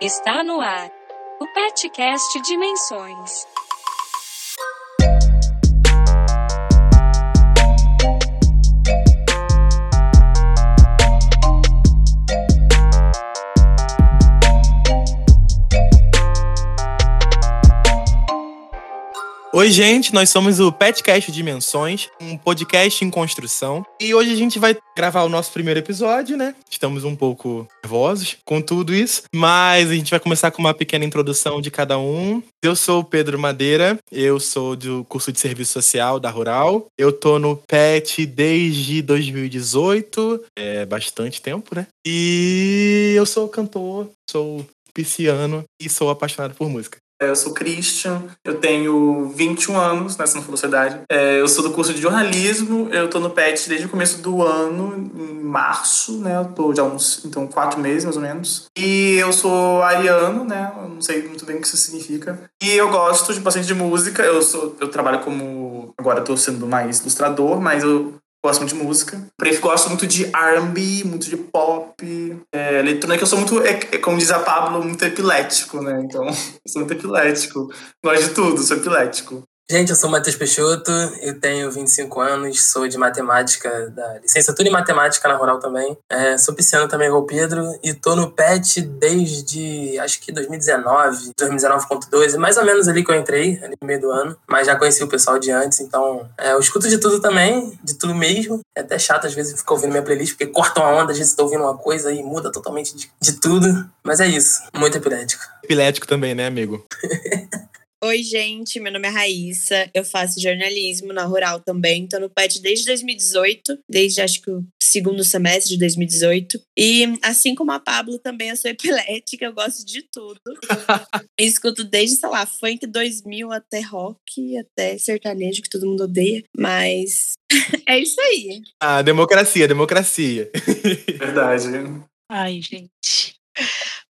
Está no ar o Petcast Dimensões. Oi, gente, nós somos o Petcast Dimensões, um podcast em construção. E hoje a gente vai gravar o nosso primeiro episódio, né? Estamos um pouco nervosos com tudo isso, mas a gente vai começar com uma pequena introdução de cada um. Eu sou o Pedro Madeira, eu sou do curso de serviço social da Rural. Eu tô no PET desde 2018, é bastante tempo, né? E eu sou cantor, sou pisciano e sou apaixonado por música. É, eu sou Christian, eu tenho 21 anos, né, se não for sociedade. É, eu sou do curso de jornalismo, eu tô no PET desde o começo do ano, em março, né? Eu tô já uns, então, quatro meses, mais ou menos. E eu sou ariano, né? Eu não sei muito bem o que isso significa. E eu gosto de bastante de música, eu sou, eu trabalho como, agora eu tô sendo mais ilustrador, mas eu gosto muito de música. Gosto muito de R&B, muito de pop, é, eletrônica. Eu sou muito, é, é, como diz a Pablo, muito epilético, né? Então, eu sou muito epilético. Gosto de tudo, sou epilético. Gente, eu sou Matheus Peixoto, eu tenho 25 anos, sou de matemática, da licenciatura em matemática na Rural também. É, sou pisciano também, igual o Pedro, e tô no PET desde, acho que 2019, 2019.2, mais ou menos ali que eu entrei, ali no meio do ano, mas já conheci o pessoal de antes, então é, eu escuto de tudo também, de tudo mesmo. É até chato às vezes ficar ouvindo minha playlist, porque cortam a onda, às vezes tô ouvindo uma coisa e muda totalmente de, de tudo, mas é isso, muito epilético. Epilético também, né, amigo? Oi, gente, meu nome é Raíssa, eu faço jornalismo na Rural também, tô no PET desde 2018, desde acho que o segundo semestre de 2018. E assim como a Pablo, também eu sou epilética, eu gosto de tudo. Escuto desde, sei lá, funk 2000 até rock, até sertanejo, que todo mundo odeia, mas é isso aí. Ah, democracia, democracia. Verdade. Ai, gente.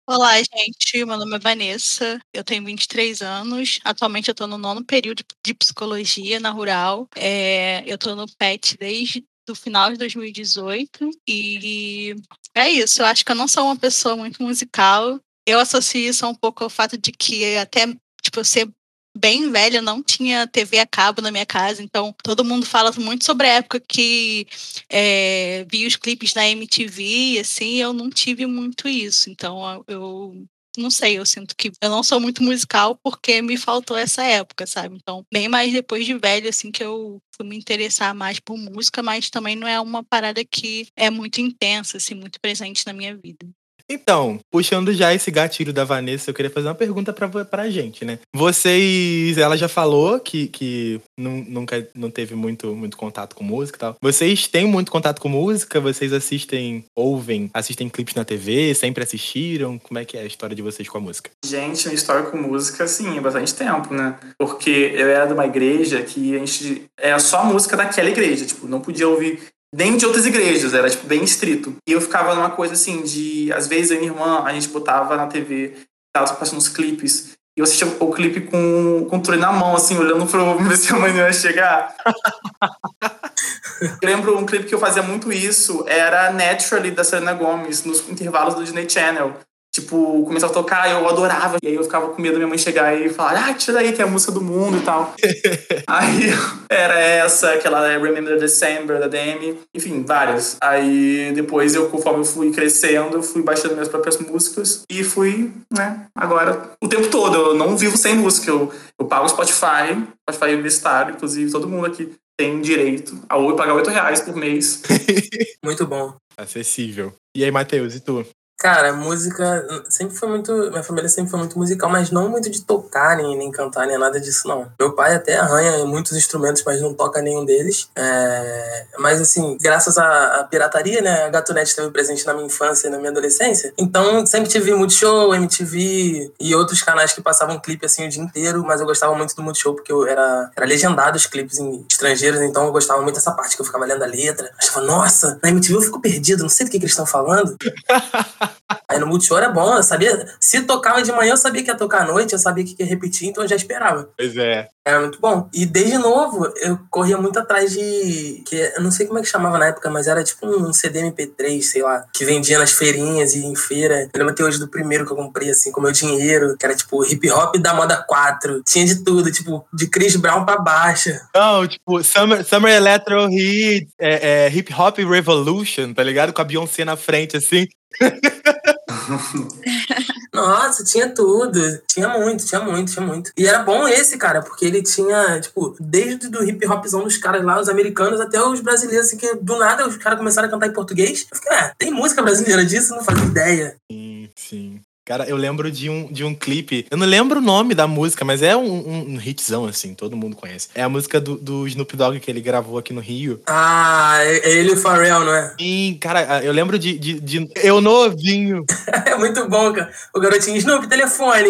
Olá, gente. Meu nome é Vanessa. Eu tenho 23 anos. Atualmente eu estou no nono período de psicologia na Rural. É, eu estou no PET desde o final de 2018 e é isso. Eu acho que eu não sou uma pessoa muito musical. Eu associo isso um pouco ao fato de que até tipo eu ser bem velha, não tinha TV a cabo na minha casa, então todo mundo fala muito sobre a época que é, vi os clipes da MTV, assim, eu não tive muito isso, então eu não sei, eu sinto que eu não sou muito musical porque me faltou essa época, sabe? Então, bem mais depois de velho, assim, que eu fui me interessar mais por música, mas também não é uma parada que é muito intensa, assim, muito presente na minha vida. Então, puxando já esse gatilho da Vanessa, eu queria fazer uma pergunta pra, pra gente, né? Vocês, ela já falou que, que nunca não teve muito, muito contato com música e tal. Vocês têm muito contato com música? Vocês assistem, ouvem, assistem clipes na TV? Sempre assistiram? Como é que é a história de vocês com a música? Gente, minha história com música, sim, há bastante tempo, né? Porque eu era de uma igreja que a gente era só a música daquela igreja, tipo, não podia ouvir nem de outras igrejas, era tipo bem estrito. E eu ficava numa coisa assim de, às vezes e minha irmã, a gente botava na TV, tava passando uns clipes, e eu assistia o clipe com, o controle na mão, assim, olhando pro ver se amanhã ia chegar. eu lembro um clipe que eu fazia muito isso, era Naturally, da Selena Gomez, nos intervalos do Disney Channel tipo, começava a tocar, eu adorava. E aí eu ficava com medo da minha mãe chegar e falar, ah, tira daí que é a música do mundo e tal. aí era essa, aquela Remember December da Demi, enfim, várias. Aí depois eu, conforme eu fui crescendo, eu fui baixando minhas próprias músicas e fui, né, agora, o tempo todo. Eu não vivo sem música. Eu, eu pago Spotify, Spotify universitário, inclusive todo mundo aqui tem direito a pagar 8 reais por mês. Muito bom. Acessível. E aí, Matheus, e tu? Cara, música sempre foi muito. Minha família sempre foi muito musical, mas não muito de tocar, nem, nem cantar, nem nada disso, não. Meu pai até arranha muitos instrumentos, mas não toca nenhum deles. É, mas, assim, graças à, à, pirataria, né? A Gatunete esteve presente na minha infância e na minha adolescência. Então, sempre tive Multishow, MTV e outros canais que passavam clipe assim o dia inteiro, mas eu gostava muito do Multishow porque eu era, era legendado os clipes em estrangeiros, então eu gostava muito dessa parte que eu ficava lendo a letra. Eu achava, nossa, na MTV eu fico perdido, não sei do que, que eles estão falando. Aí no Multishow era bom, eu sabia. Se tocava de manhã, eu sabia que ia tocar à noite, eu sabia que ia repetir, então eu já esperava. Pois é. Era muito bom. E desde novo, eu corria muito atrás de. que Eu não sei como é que chamava na época, mas era tipo um CD MP3, sei lá, que vendia nas feirinhas e em feira. Eu lembro até hoje do primeiro que eu comprei, assim, com meu dinheiro, que era tipo hip hop da moda 4. Tinha de tudo, tipo, de Chris Brown pra baixa. Não, tipo, Summer, Summer Electro Hit, é, é, Hip Hop Revolution, tá ligado? Com a Beyoncé na frente, assim. Nossa, tinha tudo. Tinha muito, tinha muito, tinha muito. E era bom esse, cara, porque ele tinha, tipo, desde do hip hopzão dos caras lá, os americanos, até os brasileiros, assim, que do nada os caras começaram a cantar em português. Eu fiquei, é, tem música brasileira disso? Não fazia ideia. Sim, sim. Cara, eu lembro de um, de um clipe. Eu não lembro o nome da música, mas é um, um, um hitzão, assim, todo mundo conhece. É a música do, do Snoop Dogg que ele gravou aqui no Rio. Ah, é é ele e o Pharrell, não é? Sim, cara, eu lembro de, de, de eu novinho. É muito bom, cara. O garotinho Snoop, telefone.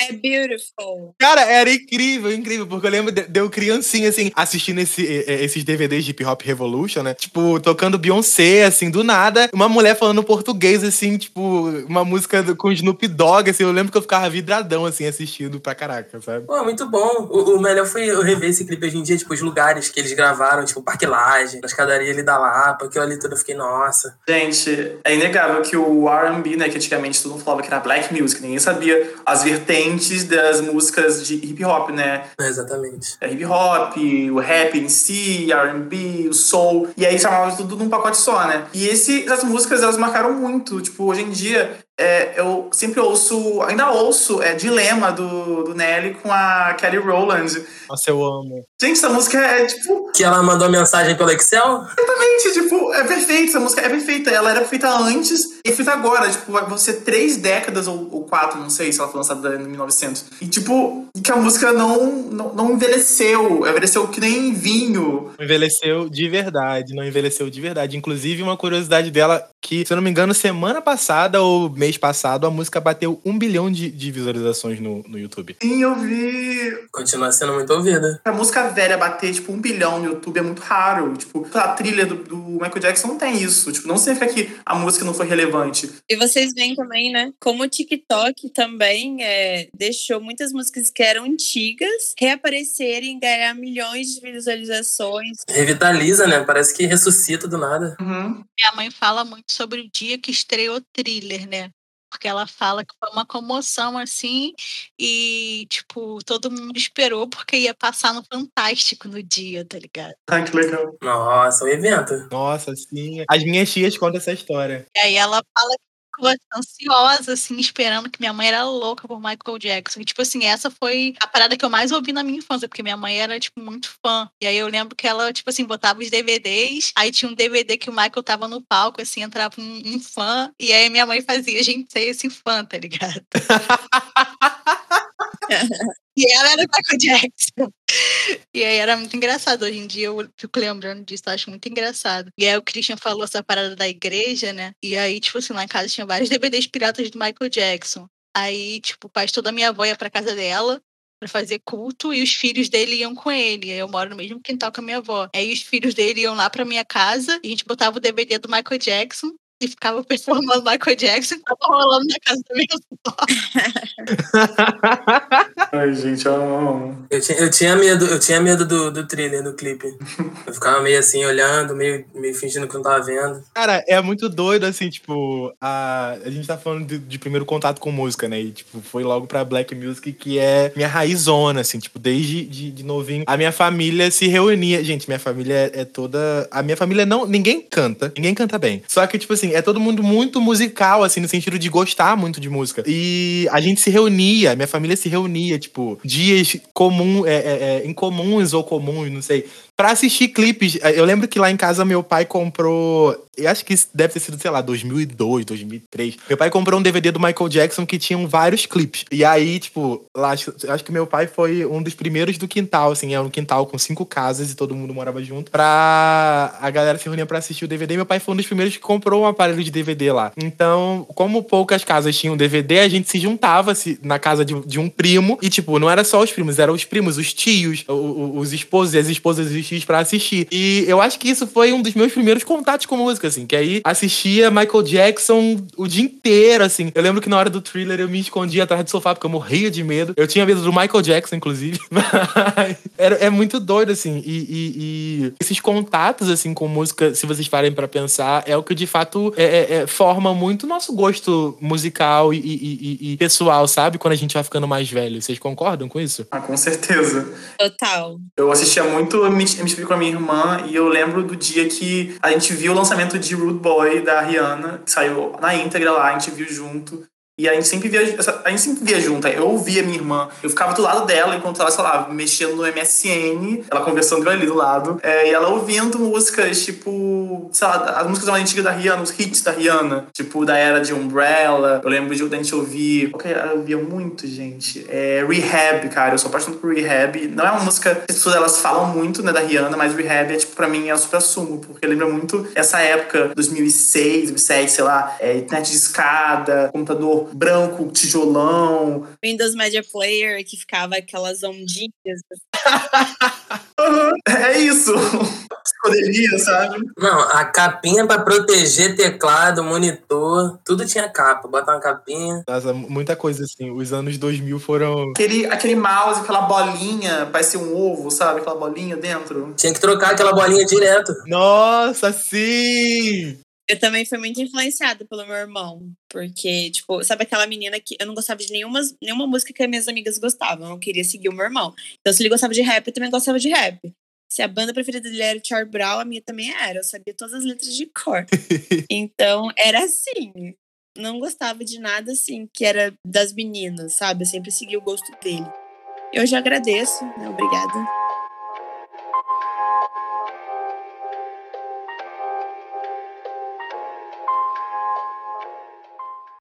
É beautiful. Cara, era incrível, incrível, porque eu lembro de, de eu criancinha, assim, assistindo esse, esses DVDs de Hip Hop Revolution, né? Tipo, tocando Beyoncé, assim, do nada. Uma mulher falando português, assim, tipo, uma música do- com Snoop Dogg, assim. Eu lembro que eu ficava vidradão, assim, assistindo pra caraca, sabe? Pô, muito bom. O, o melhor foi eu rever esse clipe hoje em dia, tipo, os lugares que eles gravaram, tipo, Parque Lage, na escadaria ali da Lapa, que eu ali tudo eu fiquei, nossa. Gente, é inegável que o R&B, né, que antigamente todo mundo falava que era black music, ninguém sabia as vertentes das músicas de hip hop, né? É, exatamente. É hip hop, o rap em si, R&B, o soul, e aí chamava tudo num pacote só, né? E esse, essas músicas, elas marcaram muito, tipo, hoje em dia, é, eu sempre ouço, ainda ouço, é Dilema, do, do Nelly com a Kelly Rowland. Nossa, eu amo. Gente, essa música é, tipo, Que ela mandou mensagem pelo Excel? Exatamente, tipo, é perfeita, essa música é perfeita. Ela era feita antes feita agora. Tipo, vai você três décadas ou, ou quatro, não sei se ela foi lançada em 1900. E, tipo, que a música não, não, não envelheceu. Envelheceu que nem vinho. Envelheceu de verdade, não envelheceu de verdade. Inclusive, uma curiosidade dela, que, se eu não me engano, semana passada ou mês passado, a música bateu um bilhão de, de visualizações no, no YouTube. Sim, eu vi. Continua sendo muito ouvida. A música velha bater, tipo, um bilhão no YouTube é muito raro. Tipo, a trilha do, do Michael Jackson não tem isso. Tipo, não significa que a música não foi relevante. E vocês veem também, né? Como o TikTok também é, deixou muitas músicas que eram antigas reaparecerem e ganhar milhões de visualizações. Revitaliza, né? Parece que ressuscita do nada. Uhum. Minha mãe fala muito sobre o dia que estreou thriller, né? Porque ela fala que foi uma comoção assim, e, tipo, todo mundo esperou porque ia passar no Fantástico no dia, tá ligado? Ah, que legal. Nossa, um evento. Nossa, sim. As minhas tias contam essa história. E aí ela fala que ficou ansiosa, assim, esperando que minha mãe era louca por Michael Jackson. E, tipo assim, essa foi a parada que eu mais ouvi na minha infância, porque minha mãe era, tipo, muito fã. E aí eu lembro que ela, tipo assim, botava os DVDs, aí tinha um DVD que o Michael tava no palco, assim, entrava um, um fã, e aí minha mãe fazia a gente ser esse fã, tá ligado? E ela era o Michael Jackson. E aí era muito engraçado. Hoje em dia eu fico lembrando disso, eu acho muito engraçado. E aí o Christian falou essa parada da igreja, né? E aí, tipo assim, lá em casa tinha vários DVDs piratas do Michael Jackson. Aí, tipo, o pastor da minha avó ia pra casa dela pra fazer culto e os filhos dele iam com ele. Eu moro no mesmo quintal com a minha avó. Aí os filhos dele iam lá pra minha casa e a gente botava o DVD do Michael Jackson e ficava performando Michael Jackson e tava rolando na casa da minha avó. 开心唱 Eu tinha, eu tinha medo, eu tinha medo do, do thriller, do clipe. Eu ficava meio assim, olhando, meio, meio fingindo que não tava vendo. Cara, é muito doido, assim, tipo, a, a gente tá falando de, de primeiro contato com música, né? E, tipo, foi logo pra Black Music, que é minha raizona, assim, tipo, desde de, de novinho. A minha família se reunia. Gente, minha família é, é toda. A minha família não. Ninguém canta. Ninguém canta bem. Só que, tipo assim, é todo mundo muito musical, assim, no sentido de gostar muito de música. E a gente se reunia, minha família se reunia, tipo, dias comum, é, é, é, incomuns ou comuns, não sei. Pra assistir clipes, eu lembro que lá em casa meu pai comprou. Eu acho que isso deve ter sido, sei lá, 2002, 2003. Meu pai comprou um DVD do Michael Jackson que tinham vários clipes. E aí, tipo, lá, acho, acho que meu pai foi um dos primeiros do quintal, assim, é um quintal com cinco casas e todo mundo morava junto. Pra a galera se reunir pra assistir o DVD. Meu pai foi um dos primeiros que comprou um aparelho de DVD lá. Então, como poucas casas tinham DVD, a gente se juntava -se na casa de, de um primo. E, tipo, não era só os primos, eram os primos, os tios, o- o- os esposos e as esposas dos tios pra assistir. E eu acho que isso foi um dos meus primeiros contatos com música, assim, que aí assistia Michael Jackson o dia inteiro, assim. Eu lembro que na hora do thriller eu me escondia atrás do sofá porque eu morria de medo. Eu tinha medo do Michael Jackson, inclusive. Era, é muito doido, assim. E, e- e esses contatos, assim, com música, se vocês parem pra pensar, é o que de fato é, é- é- forma muito o nosso gosto musical e, e- e- e pessoal, sabe? Quando a gente vai ficando mais velho. Vocês concordam com isso? Ah, com certeza. Total. Eu assistia muito MTV com a minha irmã e eu lembro do dia que a gente viu o lançamento de Rude Boy da Rihanna, que saiu na íntegra lá, a gente viu junto. E a gente sempre via, a gente sempre via junto. Eu ouvia minha irmã, eu ficava do lado dela enquanto ela, sei lá, mexendo no MSN, ela conversando ali do lado, é, e ela ouvindo músicas tipo, sei lá, as músicas mais antigas da Rihanna, os hits da Rihanna, tipo da era de Umbrella. Eu lembro de da gente ouvir, era? eu ouvia muito, gente. É, Rehab, cara, eu sou apaixonado por Rehab. Não é uma música que as pessoas elas falam muito, né, da Rihanna, mas Rehab é tipo pra mim é o super sumo, porque lembra muito essa época, 2006, 2007, sei lá, é, internet de escada, computador branco, tijolão. Windows Media Player, que ficava aquelas ondinhas. Aham, é isso. Escolheria, sabe? Não, a capinha pra proteger teclado, monitor, tudo tinha capa. Bota uma capinha. Nossa, muita coisa assim. Os anos 2000 foram. Aquele, aquele mouse, aquela bolinha, parecia um ovo, sabe? Aquela bolinha dentro. Tinha que trocar aquela bolinha direto. Nossa, sim! Eu também fui muito influenciada pelo meu irmão. Porque, tipo, sabe aquela menina que eu não gostava de nenhuma, nenhuma música que as minhas amigas gostavam. Eu não queria seguir o meu irmão. Então, se ele gostava de rap, eu também gostava de rap. Se a banda preferida dele era o Charlie Brown, a minha também era. Eu sabia todas as letras de cor. então, era assim. Não gostava de nada assim, que era das meninas, sabe? Eu sempre segui o gosto dele. Eu já agradeço, né? Obrigada.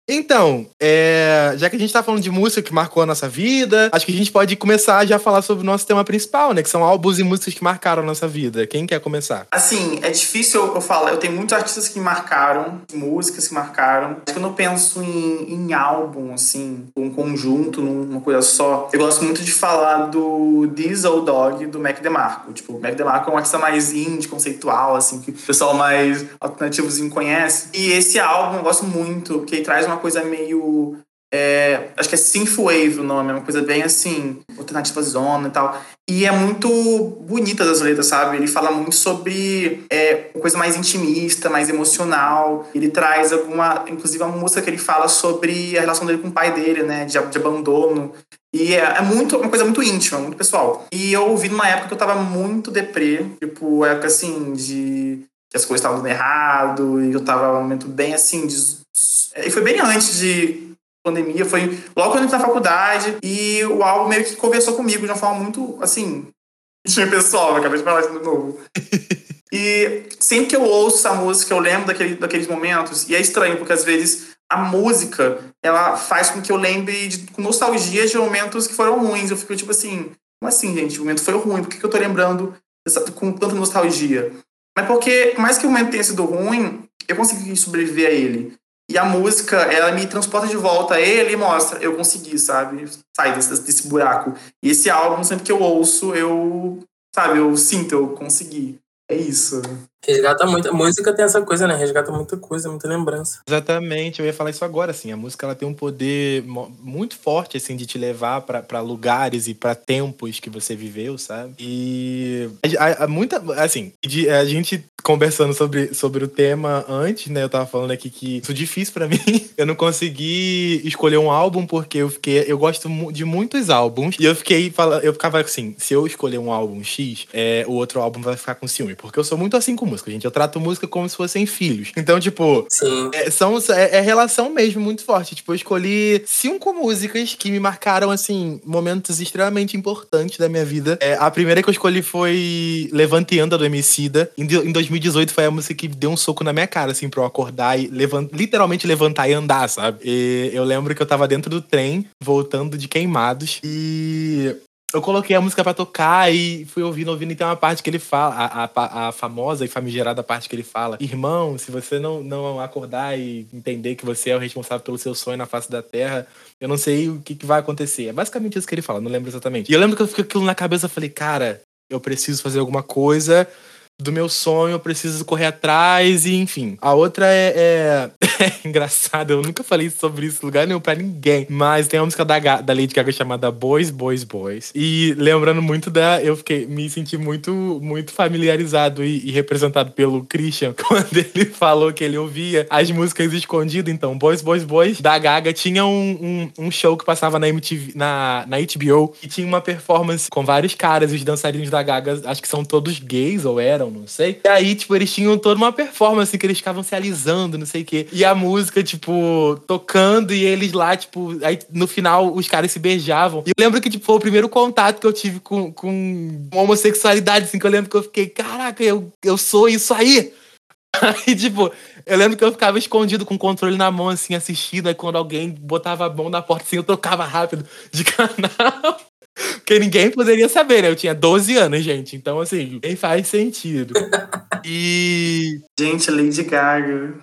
Então, é, já que a gente tá falando de música que marcou a nossa vida, acho que a gente pode começar já a falar sobre o nosso tema principal, né? Que são álbuns e músicas que marcaram a nossa vida. Quem quer começar? Assim, é difícil eu, falar. Eu tenho muitos artistas que marcaram, músicas que marcaram. Quando eu penso em, em álbum, assim, um conjunto, numa coisa só, eu gosto muito de falar do Old Dog, do Mac DeMarco. Tipo, o Mac DeMarco é um artista mais indie, conceitual, assim, que o pessoal mais alternativozinho conhece. E esse álbum eu gosto muito, porque ele traz uma coisa meio é, acho que é Synthwave o nome, é uma coisa bem assim, alternativa zona e tal. E é muito bonita das letras, sabe? Ele fala muito sobre é, uma coisa mais intimista, mais emocional. Ele traz alguma, inclusive uma música que ele fala sobre a relação dele com o pai dele, né? De, de abandono. E é, é muito, uma coisa muito íntima, muito pessoal. E eu ouvi numa época que eu tava muito deprê, tipo, época assim, de que as coisas estavam dando errado, e eu tava num momento bem assim, de, e foi bem antes de pandemia, foi logo quando eu entrei na faculdade, e o álbum meio que conversou comigo de uma forma muito, assim, pessoal, eu acabei de falar isso de novo. e sempre que eu ouço essa música, eu lembro daquele, daqueles momentos, e é estranho, porque às vezes a música, ela faz com que eu lembre de, com nostalgia de momentos que foram ruins, eu fico tipo assim, como assim, gente, o momento foi ruim, por que, que eu tô lembrando dessa, com tanta nostalgia? Mas porque, por mais que o momento tenha sido ruim, eu consegui sobreviver a ele. E a música, ela me transporta de volta a ele e mostra, eu consegui, sabe? Sair desse, desse buraco. E esse álbum, sempre que eu ouço, eu, sabe, eu sinto, eu consegui. É isso. Resgata muito. A música tem essa coisa, né? Resgata muita coisa, muita lembrança. Exatamente, eu ia falar isso agora, assim. A música ela tem um poder muito forte, assim, de te levar pra lugares e pra tempos que você viveu, sabe? E a, a- muita, assim, de- a gente conversando sobre, sobre o tema antes, né? Eu tava falando aqui que isso é difícil pra mim. Eu não consegui escolher um álbum porque eu fiquei, eu gosto de muitos álbuns e eu fiquei eu ficava assim, se eu escolher um álbum X, é, o outro álbum vai ficar com ciúme, porque eu sou muito assim com música, gente. Eu trato música como se fossem filhos. Então, tipo, é, são, é, é relação mesmo muito forte. Tipo, eu escolhi cinco músicas que me marcaram, assim, momentos extremamente importantes da minha vida. É, a primeira que eu escolhi foi Levante e Anda, do Emicida. Em, em 2018 foi a música que deu um soco na minha cara, assim, pra eu acordar e levan- literalmente levantar e andar, sabe? E eu lembro que eu tava dentro do trem, voltando de Queimados, e eu coloquei a música pra tocar e fui ouvindo, ouvindo, e tem uma parte que ele fala, a, a, a famosa e famigerada parte que ele fala: Irmão, se você não, não acordar e entender que você é o responsável pelo seu sonho na face da terra, eu não sei o que, que vai acontecer. É basicamente isso que ele fala, não lembro exatamente. E eu lembro que eu fiquei aquilo na cabeça, eu falei, cara, eu preciso fazer alguma coisa do meu sonho, eu preciso correr atrás e enfim. A outra é, é... é engraçada, eu nunca falei sobre isso em lugar nenhum pra ninguém, mas tem uma música da, da Lady Gaga chamada Boys, Boys, Boys. E lembrando muito da, eu fiquei, me senti muito, muito familiarizado e, e representado pelo Christian quando ele falou que ele ouvia as músicas escondidas. Então, Boys, Boys, Boys da Gaga tinha um, um, um show que passava na MTV, na, na HBO e tinha uma performance com vários caras, os dançarinos da Gaga, acho que são todos gays ou eram, não sei. E aí, tipo, eles tinham toda uma performance que eles ficavam se alisando, não sei o quê. E a música, tipo, tocando e eles lá, tipo, aí no final os caras se beijavam. E eu lembro que, tipo, foi o primeiro contato que eu tive com, com homossexualidade, assim, que eu lembro que eu fiquei, caraca, eu, eu sou isso aí. Aí, tipo, eu lembro que eu ficava escondido com o controle na mão, assim, assistindo. Aí quando alguém botava a mão na porta, assim, eu trocava rápido de canal. Porque ninguém poderia saber, né? Eu tinha 12 anos, gente. Então, assim, nem faz sentido. E. Gente, Lady Gaga.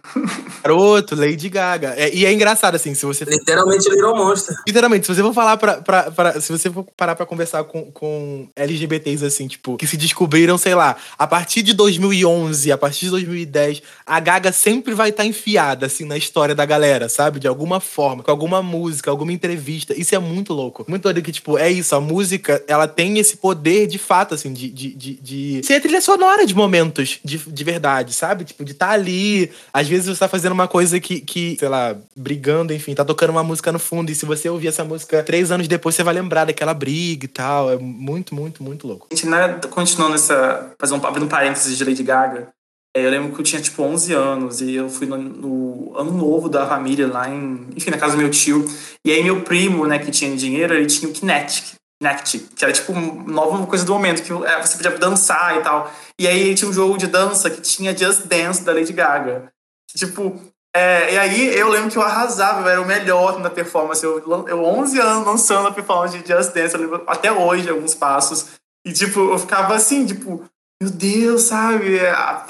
Garoto, Lady Gaga. É, e é engraçado, assim, se você. Literalmente virou monstro. Literalmente, se você for falar pra. pra, pra se você for parar pra conversar com, com LGBTs, assim, tipo, que se descobriram, sei lá, a partir de 2011, a partir de 2010, a Gaga sempre vai estar tá enfiada, assim, na história da galera, sabe? De alguma forma, com alguma música, alguma entrevista. Isso é muito louco. Muito doido que, tipo, é isso, a música, ela tem esse poder de fato, assim, de, de, de, de ser a trilha sonora de momentos de, de verdade, sabe? Tipo, de estar tá ali. Às vezes você tá fazendo uma coisa que, que, sei lá, brigando, enfim, tá tocando uma música no fundo. E se você ouvir essa música três anos depois, você vai lembrar daquela briga e tal. É muito, muito, muito louco. A gente, né, continuando essa. Fazer um, abrindo um parênteses de Lady Gaga. É, eu lembro que eu tinha, tipo, 11 anos e eu fui no, no, ano novo da família lá em... Enfim, na casa do meu tio. E aí meu primo, né, que tinha dinheiro, ele tinha o Kinetic. Kinect, que era tipo nova coisa do momento, que é, você podia dançar e tal. E aí tinha um jogo de dança que tinha Just Dance da Lady Gaga. Tipo, é, e aí eu lembro que eu arrasava, eu era o melhor na performance. Eu, eu 11 anos lançando a performance de Just Dance, eu lembro até hoje alguns passos. E tipo, eu ficava assim, tipo, meu Deus, sabe?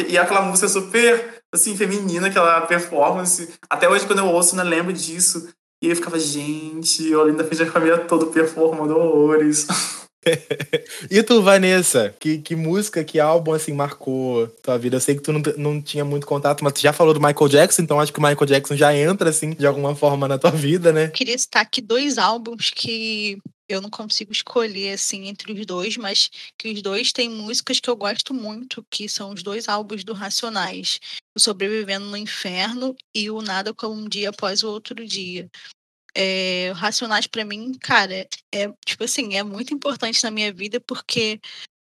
E aquela música super, assim, feminina, aquela performance. Até hoje, quando eu ouço, eu lembro disso. E eu ficava, gente, eu ainda fiz a família toda performando horrores. e tu, Vanessa, que, que música, que álbum, assim, marcou tua vida? Eu sei que tu não, não tinha muito contato, mas tu já falou do Michael Jackson, então acho que o Michael Jackson já entra, assim, de alguma forma na tua vida, né? Eu queria citar aqui dois álbuns que eu não consigo escolher, assim, entre os dois, mas que os dois têm músicas que eu gosto muito, que são os dois álbuns do Racionais. O Sobrevivendo no Inferno e o Nada Como Um Dia Após o Outro Dia. É, Racionais para mim, cara, é tipo assim, é muito importante na minha vida porque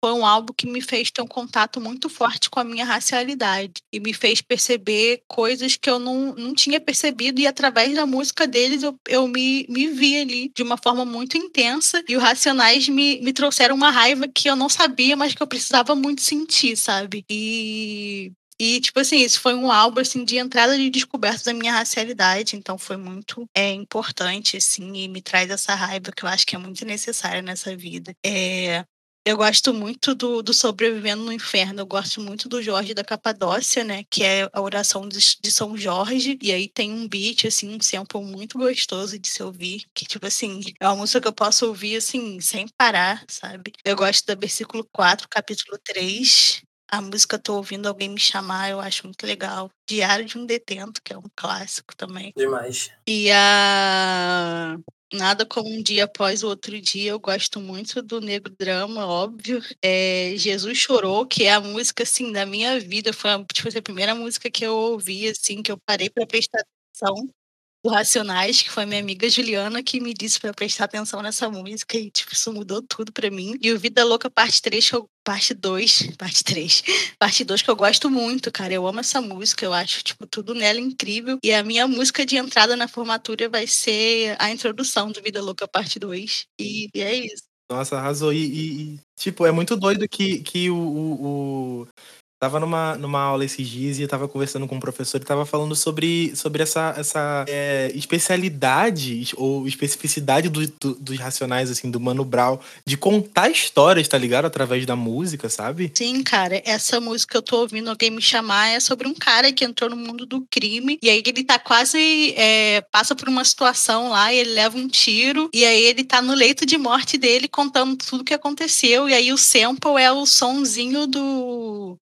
foi um álbum que me fez ter um contato muito forte com a minha racialidade e me fez perceber coisas que eu não, não tinha percebido e através da música deles eu, eu me, me vi ali de uma forma muito intensa e os Racionais me, me trouxeram uma raiva que eu não sabia, mas que eu precisava muito sentir, sabe? E e, tipo assim, isso foi um álbum, assim, de entrada de descoberta da minha racialidade, então foi muito é, importante, assim, e me traz essa raiva que eu acho que é muito necessária nessa vida. É, eu gosto muito do, do Sobrevivendo no Inferno. Eu gosto muito do Jorge da Capadócia, né? Que é a oração de, de, São Jorge. E aí tem um beat, assim, um sample muito gostoso de se ouvir. Que, tipo assim, é uma música que eu posso ouvir, assim, sem parar, sabe? Eu gosto do versículo 4, capítulo 3 a música Tô Ouvindo Alguém Me Chamar, eu acho muito legal. Diário de um Detento, que é um clássico também. Demais. E a Nada como um dia após o outro dia, eu gosto muito do Negro Drama, óbvio. É, Jesus Chorou, que é a música, assim, da minha vida. Foi tipo, a primeira música que eu ouvi, assim, que eu parei para prestar atenção do Racionais, que foi minha amiga Juliana que me disse para prestar atenção nessa música e tipo, isso mudou tudo para mim. E o Vida Louca parte 3, que eu, parte 2, parte 3, parte 2 que eu gosto muito, cara. Eu amo essa música, eu acho tipo tudo nela incrível. E a minha música de entrada na formatura vai ser a introdução do Vida Louca parte 2. E, e é isso. Nossa, arrasou. E, e, e, tipo, é muito doido que, que o, o, o, Tava numa, numa aula esses dias e tava conversando com um professor e tava falando sobre, sobre essa, essa é, especialidade ou especificidade do, do, dos racionais, assim, do Mano Brown, de contar histórias, tá ligado? Através da música, sabe? Sim, cara. Essa música que eu tô ouvindo alguém me chamar é sobre um cara que entrou no mundo do crime e aí ele tá quase. É, passa por uma situação lá e ele leva um tiro e aí ele tá no leito de morte dele contando tudo o que aconteceu e aí o sample é o sonzinho do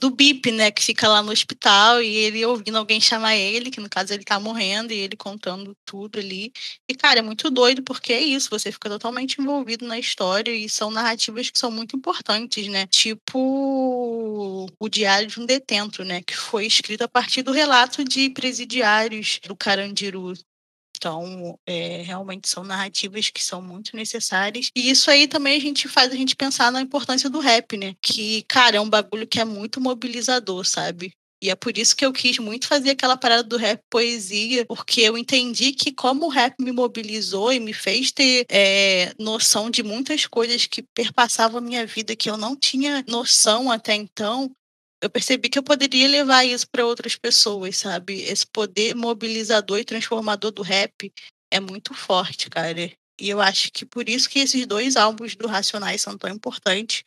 do bip, né? Que fica lá no hospital e ele ouvindo alguém chamar ele, que no caso ele tá morrendo, e ele contando tudo ali. E, cara, é muito doido, porque é isso, você fica totalmente envolvido na história e são narrativas que são muito importantes, né? Tipo o Diário de um Detento, né? Que foi escrito a partir do relato de presidiários do Carandiru. Então, é, realmente são narrativas que são muito necessárias. E isso aí também a gente faz a gente pensar na importância do rap, né? Que, cara, é um bagulho que é muito mobilizador, sabe? E é por isso que eu quis muito fazer aquela parada do rap poesia, porque eu entendi que como o rap me mobilizou e me fez ter é, noção de muitas coisas que perpassavam a minha vida que eu não tinha noção até então, eu percebi que eu poderia levar isso para outras pessoas, sabe? Esse poder mobilizador e transformador do rap é muito forte, cara. E eu acho que por isso que esses dois álbuns do Racionais são tão importantes,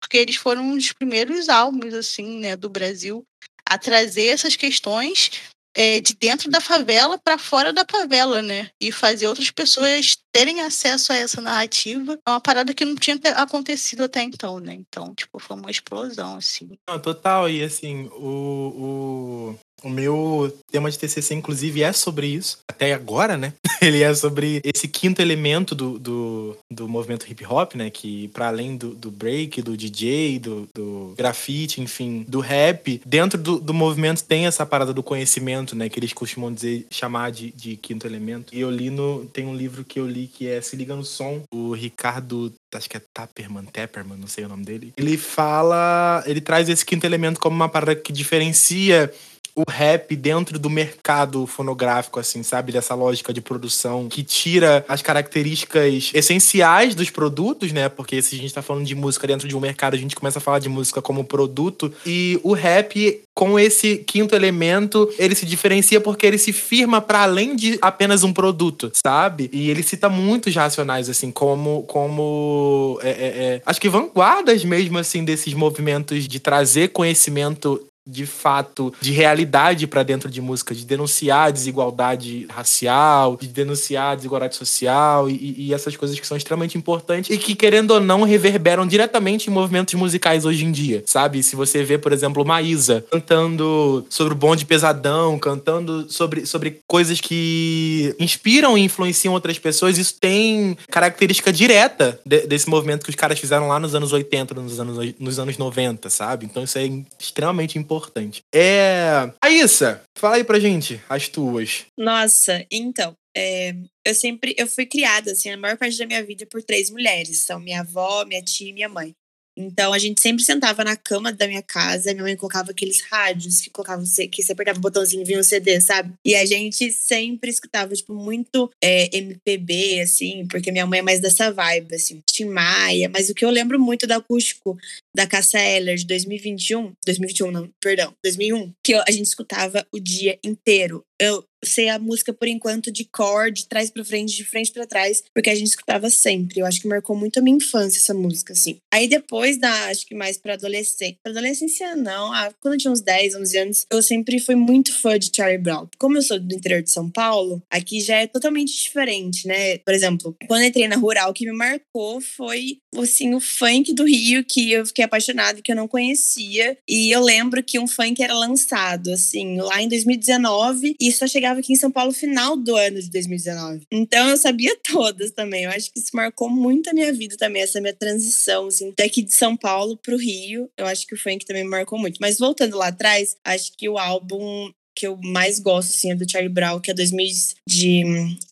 porque eles foram os primeiros álbuns assim, né, do Brasil a trazer essas questões é, de dentro da favela para fora da favela, né? E fazer outras pessoas terem acesso a essa narrativa é uma parada que não tinha acontecido até então, né? Então, tipo, foi uma explosão, assim. Não, total, e assim, o, o, o meu tema de TCC, inclusive, é sobre isso. Até agora, né? Ele é sobre esse quinto elemento do, do, do movimento hip hop, né? Que, para além do, do break, do DJ, do, do grafite, enfim, do rap, dentro do, do movimento tem essa parada do conhecimento, né? Que eles costumam dizer, chamar de, de quinto elemento. E eu li no. Tem um livro que eu li que é Se Liga no Som, o Ricardo acho que é Tapperman, Tepperman, não sei o nome dele. Ele fala, ele traz esse quinto elemento como uma parada que diferencia o rap dentro do mercado fonográfico, assim, sabe? Dessa lógica de produção que tira as características essenciais dos produtos, né? Porque se a gente tá falando de música dentro de um mercado, a gente começa a falar de música como produto. E o rap, com esse quinto elemento, ele se diferencia porque ele se firma para além de apenas um produto, sabe? E ele cita muitos racionais, assim, como. como é, é, é, acho que vanguardas mesmo, assim, desses movimentos de trazer conhecimento de fato de realidade para dentro de música, de denunciar a desigualdade racial, de denunciar a desigualdade social e, e, essas coisas que são extremamente importantes e que, querendo ou não, reverberam diretamente em movimentos musicais hoje em dia, sabe? Se você vê, por exemplo, Maísa cantando sobre o bonde pesadão, cantando sobre, sobre coisas que inspiram e influenciam outras pessoas, isso tem característica direta de, desse movimento que os caras fizeram lá nos anos 80, nos anos, nos anos 90, sabe? Então isso é extremamente importante importante. É. Aissa, fala aí pra gente as tuas. Nossa, então. É, eu sempre eu fui criada assim a maior parte da minha vida por três mulheres são minha avó minha tia e minha mãe então a gente sempre sentava na cama da minha casa, minha mãe colocava aqueles rádios que colocava que você apertava o botãozinho e vinha um CD, sabe? E a gente sempre escutava, tipo, muito é, MPB, assim, porque minha mãe é mais dessa vibe, assim, Tim Maia. Mas o que eu lembro muito do acústico da Cassa Eller de 2021, 2021 não, perdão, 2001, que a gente escutava o dia inteiro. Eu sei a música por enquanto de cor, de trás para frente, de frente para trás, porque a gente escutava sempre. Eu acho que marcou muito a minha infância essa música, assim. Aí depois da, acho que mais para adolescência, para adolescência não, ah, quando eu tinha uns 10, 11 anos, eu sempre fui muito fã de Charlie Brown. Como eu sou do interior de São Paulo, aqui já é totalmente diferente, né? Por exemplo, quando eu entrei na rural, o que me marcou foi assim o funk do Rio que eu fiquei apaixonada que eu não conhecia. E eu lembro que um funk era lançado assim lá em 2019 e só chegava aqui em São Paulo final do ano de 2019. Então eu sabia todas também. Eu acho que isso marcou muito a minha vida também, essa minha transição, assim, daqui de São Paulo pro Rio. Eu acho que o funk também me marcou muito. Mas voltando lá atrás, acho que o álbum que eu mais gosto, assim, é do Charlie Brown, que é 2000 de...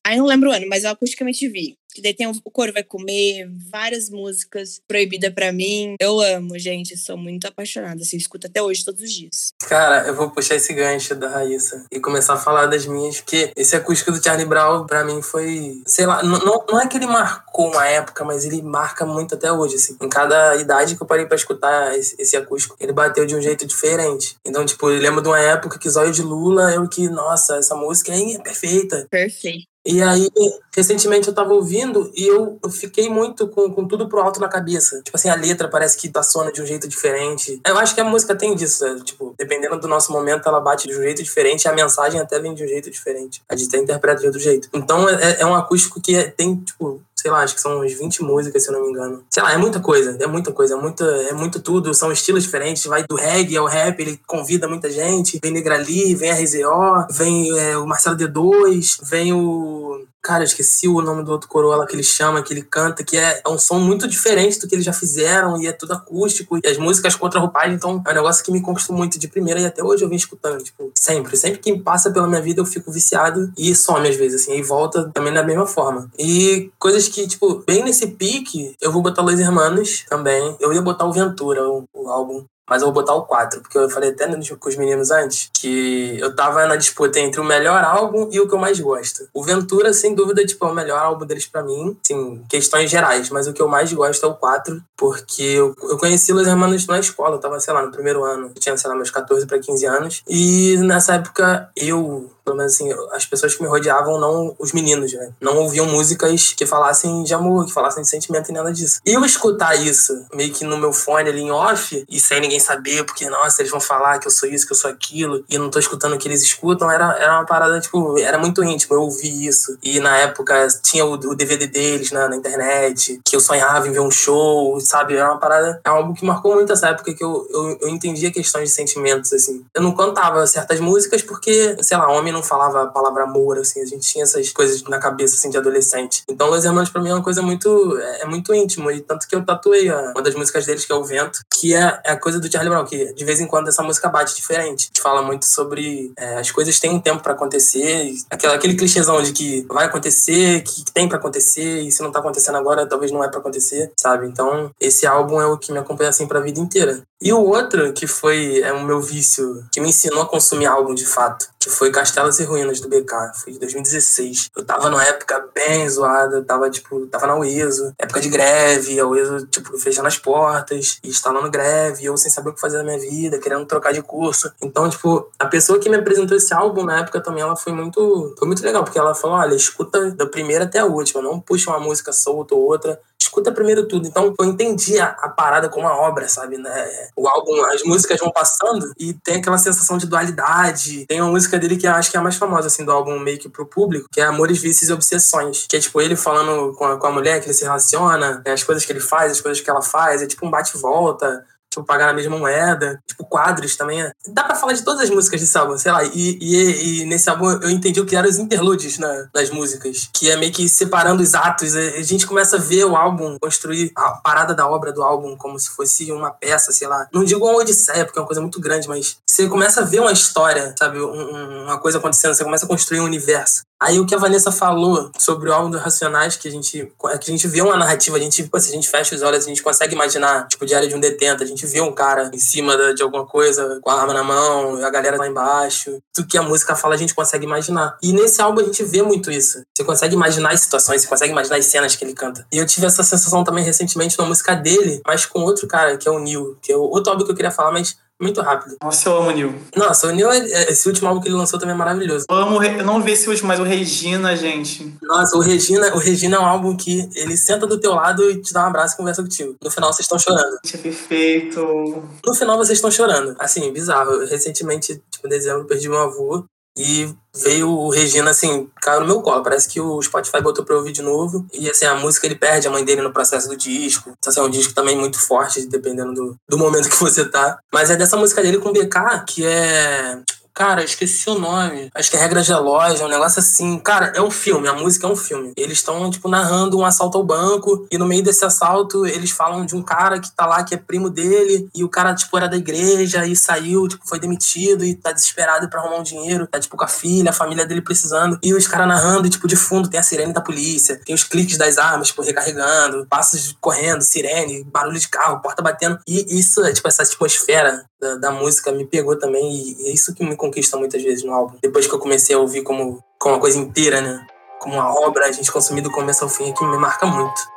Ai, não lembro o ano, mas eu acusticamente vi. Que daí tem O Coro Vai Comer, várias músicas proibidas para mim. Eu amo, gente. Sou muito apaixonada. Assim, escuto até hoje, todos os dias. Cara, eu vou puxar esse gancho da Raíssa e começar a falar das minhas, porque esse acústico do Charlie Brown, pra mim, foi. Sei lá, não, não é que ele marcou uma época, mas ele marca muito até hoje, assim. Em cada idade que eu parei pra escutar esse, esse acústico, ele bateu de um jeito diferente. Então, tipo, eu lembro de uma época que Zóio de Lula, eu que, nossa, essa música é perfeita. Perfeito. E aí, recentemente eu tava ouvindo e eu, eu fiquei muito com, com tudo pro alto na cabeça. Tipo assim, a letra parece que tá soando de um jeito diferente. Eu acho que a música tem disso, né? tipo, dependendo do nosso momento, ela bate de um jeito diferente a mensagem até vem de um jeito diferente. A gente até interpreta de outro jeito. Então é, é um acústico que é, tem, tipo, sei lá, acho que são uns 20 músicas, se eu não me engano. Sei lá, é muita coisa, é muita coisa, é, muita, é muito tudo, são estilos diferentes, vai do reggae ao rap, ele convida muita gente, vem Negrali, vem RZO, vem é, o Marcelo D2, vem o Cara, esqueci o nome do outro coroa que ele chama, que ele canta, que é, é, um som muito diferente do que eles já fizeram e é tudo acústico. E as músicas contra roupagem, então é um negócio que me conquistou muito de primeira e até hoje eu venho escutando, tipo, sempre. Sempre que passa pela minha vida eu fico viciado e some às vezes, assim, e volta também da mesma forma. E coisas que, tipo, bem nesse pique, eu vou botar Los Hermanos também. Eu ia botar o Ventura, o, o álbum mas eu vou botar o 4, porque eu falei até com os meninos antes que eu tava na disputa entre o melhor álbum e o que eu mais gosto. O Ventura, sem dúvida, tipo, é o melhor álbum deles para mim, sim, questões gerais, mas o que eu mais gosto é o 4, porque eu, eu conheci Los Hermanos na escola, eu tava, sei lá, no primeiro ano, eu tinha, sei lá, meus 14 para 15 anos, e nessa época eu pelo menos assim, as pessoas que me rodeavam, não os meninos, né? Não ouviam músicas que falassem de amor, que falassem de sentimento e nada disso. E eu escutar isso, meio que no meu fone ali em off, e sem ninguém saber, porque, nossa, eles vão falar que eu sou isso, que eu sou aquilo, e eu não tô escutando o que eles escutam, era, era uma parada, tipo, era muito íntimo, eu ouvi isso. E na época tinha o, o DVD deles na, na, internet, que eu sonhava em ver um show, sabe? Era uma parada, é algo que marcou muito essa época que eu, eu, eu entendia questões de sentimentos, assim. Eu não cantava certas músicas porque, sei lá, homem não falava a palavra amor, assim, a gente tinha essas coisas na cabeça, assim, de adolescente. Então, Los Hermanos pra mim é uma coisa muito, é, é muito íntimo, e tanto que eu tatuei a, uma das músicas deles, que é O Vento, que é, é a coisa do Charlie Brown, que de vez em quando essa música bate diferente. Gente fala muito sobre é, as coisas têm um tempo para acontecer, aquela, aquele clichêzão de que vai acontecer, que tem para acontecer, e se não tá acontecendo agora, talvez não é para acontecer, sabe? Então, esse álbum é o que me acompanha, assim, pra vida inteira. E o outro, que foi é, o meu vício, que me ensinou a consumir álbum de fato, que foi Castelos e Ruínas do BK. Foi de 2016. Eu tava numa época bem zoada, eu tava, tipo, tava na UESO, época de greve, a UESO, tipo, fechando as portas e instalando greve, eu sem saber o que fazer da minha vida, querendo trocar de curso. Então, tipo, a pessoa que me apresentou esse álbum na época também, ela foi muito, foi muito legal, porque ela falou: olha, escuta da primeira até a última, não puxa uma música solta ou outra escuta primeiro tudo. Então eu entendi a, a, parada como uma obra, sabe? Né? O álbum, as músicas vão passando e tem aquela sensação de dualidade. Tem uma música dele que acho que é a mais famosa, assim, do álbum meio que pro público, que é Amores, Vícios e Obsessões. Que é tipo ele falando com a, com a mulher que ele se relaciona, né? as coisas que ele faz, as coisas que ela faz, é tipo um bate-volta tipo, pagar na mesma moeda, tipo, quadros também. É. Dá pra falar de todas as músicas desse álbum, sei lá. E, e, e nesse álbum eu entendi o que eram os interludes na, nas músicas, que é meio que separando os atos. A gente começa a ver o álbum, construir a parada da obra do álbum como se fosse uma peça, sei lá. Não digo uma odisseia, porque é uma coisa muito grande, mas você começa a ver uma história, sabe? Um, uma coisa acontecendo, você começa a construir um universo. Aí o que a Vanessa falou sobre o álbum dos Racionais, que a gente, é que a gente vê uma narrativa, a gente, pô, se a gente fecha os olhos, a gente consegue imaginar, tipo, Diário de um Detenta, a gente vê um cara em cima de alguma coisa, com a arma na mão, a galera lá embaixo. Tudo que a música fala, a gente consegue imaginar. E nesse álbum a gente vê muito isso. Você consegue imaginar as situações, você consegue imaginar as cenas que ele canta. E eu tive essa sensação também recentemente na música dele, mas com outro cara, que é o Neil, que é outro álbum que eu queria falar, mas muito rápido. Nossa, eu amo o Neil. Nossa, o Neil, é, é, esse último álbum que ele lançou também é maravilhoso. Eu amo, eu não vi esse último, mas o Regina, gente. Nossa, o Regina, o Regina é um álbum que ele senta do teu lado e te dá um abraço e conversa contigo. No final vocês estão chorando. É perfeito. No final vocês estão chorando. Assim, bizarro. Recentemente, tipo, em dezembro, perdi meu avô. E veio o Regina, assim, caiu no meu colo. Parece que o Spotify botou pra eu ouvir de novo. E, assim, a música ele perde a mãe dele no processo do disco. Então, assim, é um disco também muito forte, dependendo do, do momento que você tá. Mas é dessa música dele com BK, que é Cara, esqueci o nome. Acho que é Regras de Loja, um negócio assim. Cara, é um filme, a música é um filme. Eles estão, tipo, narrando um assalto ao banco, e no meio desse assalto, eles falam de um cara que tá lá, que é primo dele, e o cara, tipo, era da igreja e saiu, tipo, foi demitido e tá desesperado pra arrumar um dinheiro. Tá, tipo, com a filha, a família dele precisando. E os caras narrando, e, tipo, de fundo tem a sirene da polícia, tem os cliques das armas, tipo, recarregando, passos correndo, sirene, barulho de carro, porta batendo. E isso, é, tipo, essa atmosfera da, da música me pegou também, e é isso que me conquista muitas vezes no álbum. Depois que eu comecei a ouvir como, como uma coisa inteira, né? Como uma obra, a gente consumir do começo ao fim, é que me marca muito.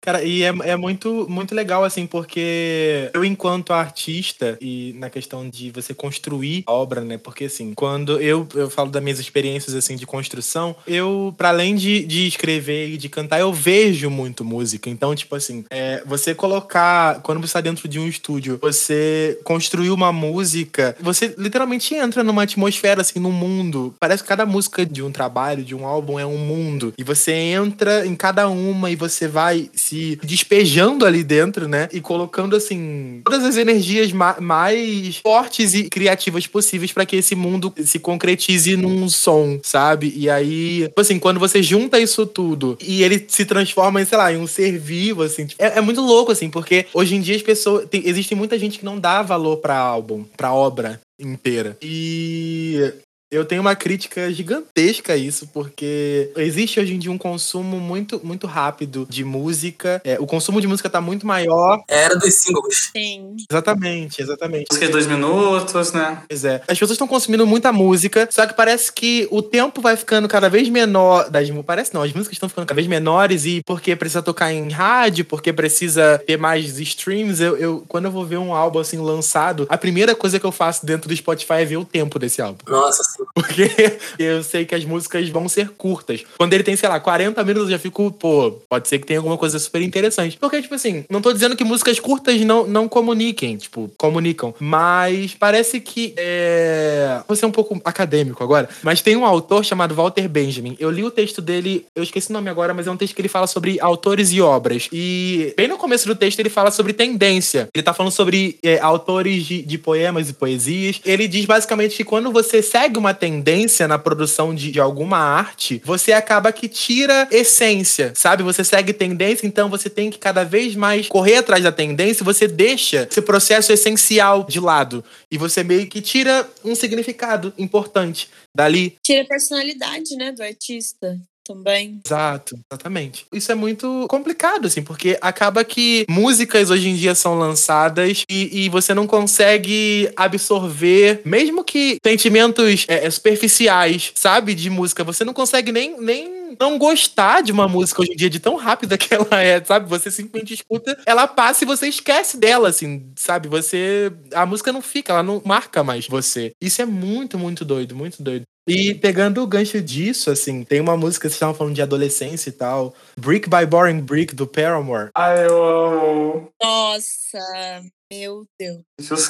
Cara, e é, é muito, muito legal, assim, porque eu, enquanto artista, e na questão de você construir a obra, né? Porque, assim, quando eu, eu falo das minhas experiências, assim, de construção, eu, para além de, de escrever e de cantar, eu vejo muito música. Então, tipo assim, é, você colocar, quando você tá dentro de um estúdio, você construir uma música, você literalmente entra numa atmosfera, assim, num mundo. Parece que cada música de um trabalho, de um álbum, é um mundo. E você entra em cada uma e você vai se despejando ali dentro, né? E colocando, assim, todas as energias ma mais fortes e criativas possíveis para que esse mundo se concretize num som, sabe? E aí, tipo assim, quando você junta isso tudo e ele se transforma em, sei lá, em um ser vivo, assim, tipo, é, é, muito louco, assim, porque hoje em dia as pessoas. Tem, existe muita gente que não dá valor pra álbum, pra obra inteira. E eu tenho uma crítica gigantesca a isso, porque existe hoje em dia um consumo muito, muito rápido de música. É, o consumo de música tá muito maior. Era dos singles. Sim. Exatamente, exatamente. Música de dois minutos, né? Pois é. As pessoas estão consumindo muita música, só que parece que o tempo vai ficando cada vez menor. Das, parece não, as músicas estão ficando cada vez menores e porque precisa tocar em rádio, porque precisa ter mais streams. Eu, eu, quando eu vou ver um álbum assim lançado, a primeira coisa que eu faço dentro do Spotify é ver o tempo desse álbum. Nossa, sim. Porque eu sei que as músicas vão ser curtas. Quando ele tem, sei lá, 40 minutos, eu já fico, pô, pode ser que tenha alguma coisa super interessante. Porque, tipo assim, não tô dizendo que músicas curtas não, não comuniquem, tipo, comunicam. Mas parece que é. Vou ser um pouco acadêmico agora. Mas tem um autor chamado Walter Benjamin. Eu li o texto dele, eu esqueci o nome agora, mas é um texto que ele fala sobre autores e obras. E bem no começo do texto ele fala sobre tendência. Ele tá falando sobre é, autores de, de poemas e poesias. Ele diz basicamente que quando você segue uma tendência na produção de, de alguma arte, você acaba que tira essência, sabe? Você segue tendência, então você tem que cada vez mais correr atrás da tendência, você deixa esse processo essencial de lado. E você meio que tira um significado importante dali. Tira a personalidade, né, do artista também. Exato, exatamente. Isso é muito complicado, assim, porque acaba que músicas hoje em dia são lançadas e, e você não consegue absorver, mesmo que sentimentos é, é superficiais, sabe, de música, você não consegue nem, nem não gostar de uma música hoje em dia de tão rápida que ela é, sabe? Você simplesmente escuta, ela passa e você esquece dela, assim, sabe? Você. A música não fica, ela não marca mais você. Isso é muito, muito doido, muito doido. E pegando o gancho disso, assim, tem uma música que vocês estavam falando de adolescência e tal. Brick by Boring Brick, do Paramore. Ai, eu amo. Nossa, meu Deus.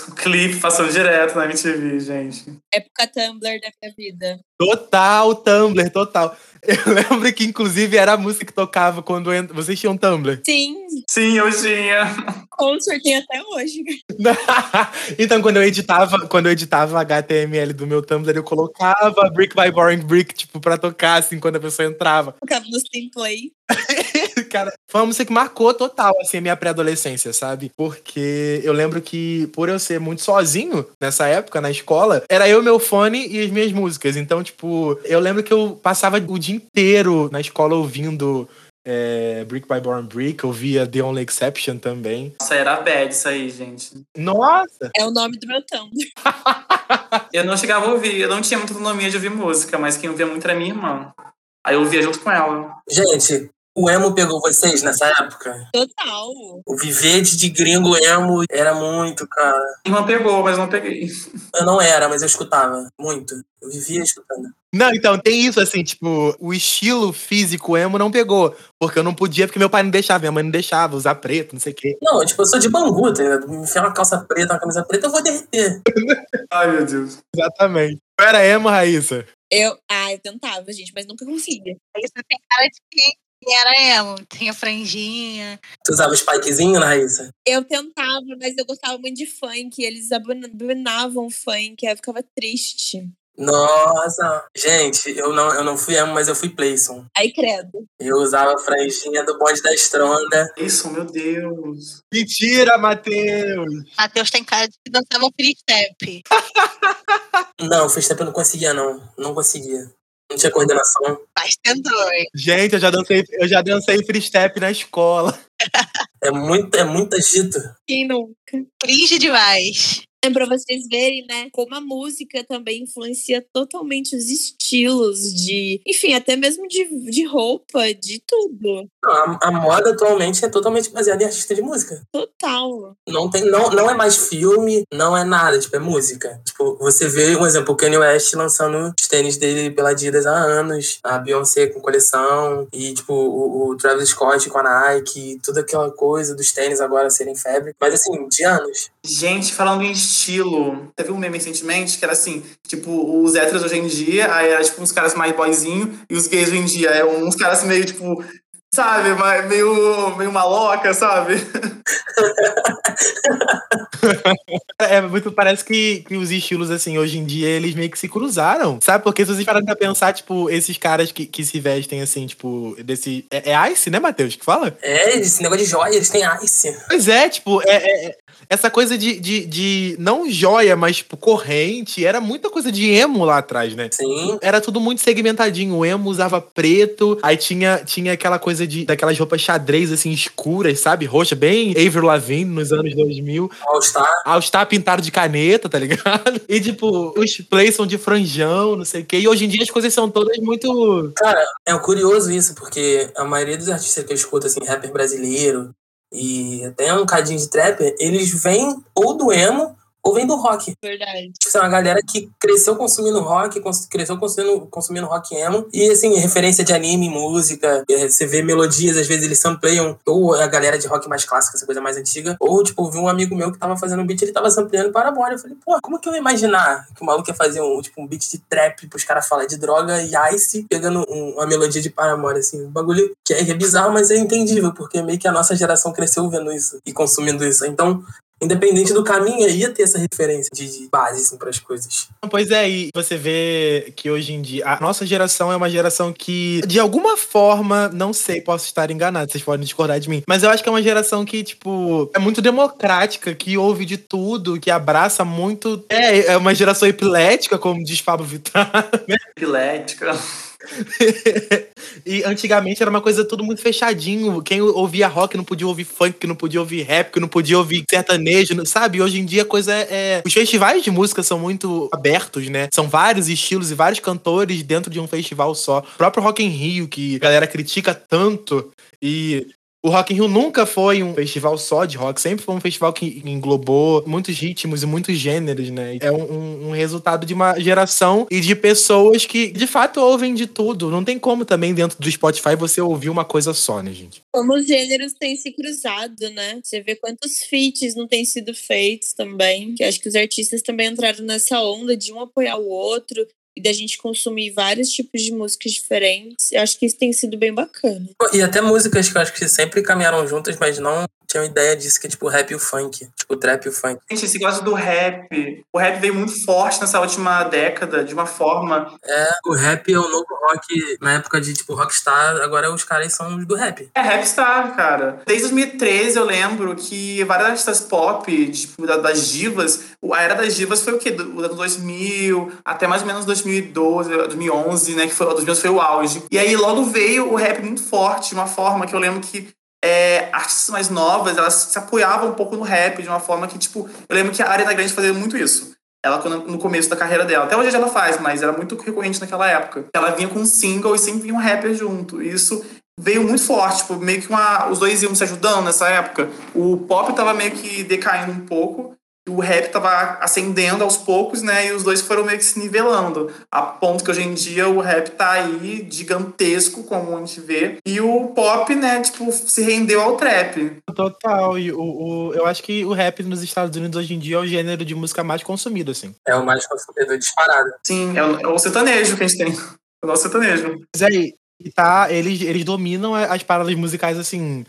O clipe passando direto na MTV, gente. Época Tumblr da minha vida. Total, Tumblr, total. Eu lembro que, inclusive, era a música que tocava quando ent... vocês tinham Tumblr. Sim. Sim, eu tinha. Concert tem até hoje. então, quando eu editava, quando eu editava HTML do meu Tumblr, eu colocava Brick by Boring Brick, tipo, pra tocar, assim, quando a pessoa entrava. Tocava no Simplay. Cara, foi uma música que marcou total, assim, a minha pré-adolescência, sabe? Porque eu lembro que, por eu ser muito sozinho nessa época, na escola, era eu, meu fone e as minhas músicas. Então, tipo, eu lembro que eu passava o dia inteiro na escola ouvindo é, Brick by Born Brick, ouvia The Only Exception também. Nossa, era bad isso aí, gente. Nossa! É o nome do meu Tumblr. eu não chegava a ouvir, eu não tinha muita autonomia de ouvir música, mas quem ouvia muito era minha irmã. Aí eu ouvia junto com ela. Gente, o emo pegou vocês nessa época? Total. O vivede de gringo emo era muito, cara. Irmã pegou, mas não peguei. Eu não era, mas eu escutava muito. Eu vivia escutando. Não, então, tem isso, assim, tipo, o estilo físico emo não pegou. Porque eu não podia, porque meu pai não deixava, minha mãe não deixava usar preto, não sei o quê. Não, tipo, eu sou de Bangu, tá ligado? Me enfiar uma calça preta, uma camisa preta, eu vou derreter. Ai, meu Deus. Exatamente. Eu era emo, Raíssa. Eu, ah, eu tentava, gente, mas nunca conseguia. Isso tem cara de quem era emo, tinha franjinha. Tu usava spikezinho, Raíssa? Eu tentava, mas eu gostava muito de funk. Eles abominavam funk, aí eu ficava triste. Nossa! Gente, eu não, eu não fui emo, mas eu fui Playson. Ai, credo. Eu usava a franjinha do bonde da estronda. Isso, meu Deus. Mentira, Matheus! Matheus tem cara de que dançava free step. não, free step eu não conseguia, não. Não conseguia. Não tinha coordenação. Mas tentou, hein? Gente, eu já dancei, eu já dancei free step na escola. É muito, é muito agito. Quem nunca? Cringe demais. É pra vocês verem, né, como a música também influencia totalmente os estilos de, enfim, até mesmo de, de roupa, de tudo. A, a moda atualmente é totalmente baseada em artista de música. Total. Não, tem, não, não é mais filme, não é nada, tipo, é música. Tipo, você vê, um exemplo, o Kanye West lançando os tênis dele pela Adidas há anos, a Beyoncé com coleção, e, tipo, o, o Travis Scott com a Nike, toda aquela coisa dos tênis agora serem febre. Mas, assim, de anos. Gente, falando em estilo, teve um meme recentemente que era assim, tipo, os héteros hoje em dia, aí era tipo uns caras mais boyzinho, e os gays hoje em dia, é uns caras meio, tipo, sabe, meio, meio maloca, sabe? É, muito parece que, que os estilos, assim, hoje em dia, eles meio que se cruzaram. Sabe? Porque se vocês pararem pra pensar, tipo, esses caras que, que se vestem, assim, tipo, desse. É, é Ice, né, Matheus? Que fala? É, esse negócio de joia, eles têm Ice. Pois é, tipo, é, é- essa coisa de, de, de. Não joia, mas, tipo, corrente. Era muita coisa de emo lá atrás, né? Sim. Era tudo muito segmentadinho. O emo usava preto, aí tinha, tinha aquela coisa de daquelas roupas xadrez, assim, escuras, sabe? Roxa, bem Avril Lavigne nos anos 2000. All Star. All Star pintado de caneta, tá ligado? E, tipo, os plays são de franjão, não sei o quê. E hoje em dia as coisas são todas muito. Cara, é curioso isso, porque a maioria dos artistas que eu escuto, assim, rapper brasileiro e até um cadinho de trapper, eles vêm ou do emo ou vêm do rock. Verdade. Tipo, é uma galera que cresceu consumindo rock, cresceu consumindo, consumindo rock emo. E, assim, referência de anime, música, é, você vê melodias, às vezes eles sampleiam, ou a galera de rock mais clássica, essa coisa mais antiga. Ou, tipo, eu vi um amigo meu que tava fazendo um beat, ele tava sampleando Paramore. Eu falei, pô, como que eu ia imaginar que o maluco ia fazer um, tipo, um beat de trap pros caras falar de droga e ice, pegando um- uma melodia de Paramore, assim. Um bagulho que é, que é bizarro, mas é entendível, porque meio que a nossa geração cresceu vendo isso e consumindo isso. Então, independente do caminho, ia ter essa referência de, base, assim, pras coisas. Pois é, e você vê que hoje em dia a nossa geração é uma geração que, de alguma forma, não sei, posso estar enganado, vocês podem discordar de mim, mas eu acho que é uma geração que, tipo, é muito democrática, que ouve de tudo, que abraça muito. É, é uma geração epilética, como diz Pablo Vittar. Epilética. e antigamente era uma coisa tudo muito fechadinho. Quem ouvia rock não podia ouvir funk, não podia ouvir rap, não podia ouvir sertanejo, sabe? Hoje em dia a coisa é, é- Os festivais de música são muito abertos, né? São vários estilos e vários cantores dentro de um festival só. O próprio Rock in Rio, que a galera critica tanto. E o Rock in Rio nunca foi um festival só de rock, sempre foi um festival que englobou muitos ritmos e muitos gêneros, né? É um, um- resultado de uma geração e de pessoas que de fato ouvem de tudo. Não tem como também dentro do Spotify você ouvir uma coisa só, né, gente? Como os gêneros têm se cruzado, né? Você vê quantos feats não têm sido feitos também. Que acho que os artistas também entraram nessa onda de um apoiar o outro e da gente consumir vários tipos de músicas diferentes. Eu acho que isso tem sido bem bacana. E até músicas que eu acho que sempre caminharam juntas, mas não tinham ideia disso, que é tipo rap e o funk. Tipo trap e o funk. Gente, esse negócio do rap. O rap veio muito forte nessa última década, de uma forma. É, o rap é o novo rock, na época de tipo rockstar, agora os caras são os do rap. É rapstar, cara. Desde 2013 eu lembro que várias artistas pop, tipo, da- das divas, a era das divas foi o quê? Do, do ano 2000 até mais ou menos 2012, 2011, né? Que foi, 2011 foi o auge. E aí logo veio o rap muito forte, de uma forma que eu lembro que é, artistas mais novas, elas se apoiavam um pouco no rap, de uma forma que, tipo, eu lembro que a Ariana Grande fazia muito isso. Ela, no começo da carreira dela. Até hoje ela faz, mas era muito recorrente naquela época. Ela vinha com um single e sempre vinha um rapper junto. E isso veio muito forte, tipo, meio que uma, os dois iam se ajudando nessa época. O pop tava meio que decaindo um pouco, o rap tava ascendendo aos poucos, né? E os dois foram meio que se nivelando. A ponto que hoje em dia o rap tá aí gigantesco, como a gente vê, e o pop, né, tipo, se rendeu ao trap. Total. E o, o- eu acho que o rap nos Estados Unidos hoje em dia é o gênero de música mais consumido, assim. É o mais consumidor disparado. Sim, é o, é o sertanejo que a gente tem. É o nosso sertanejo. Mas aí, e tá, eles, eles dominam as paradas musicais, assim.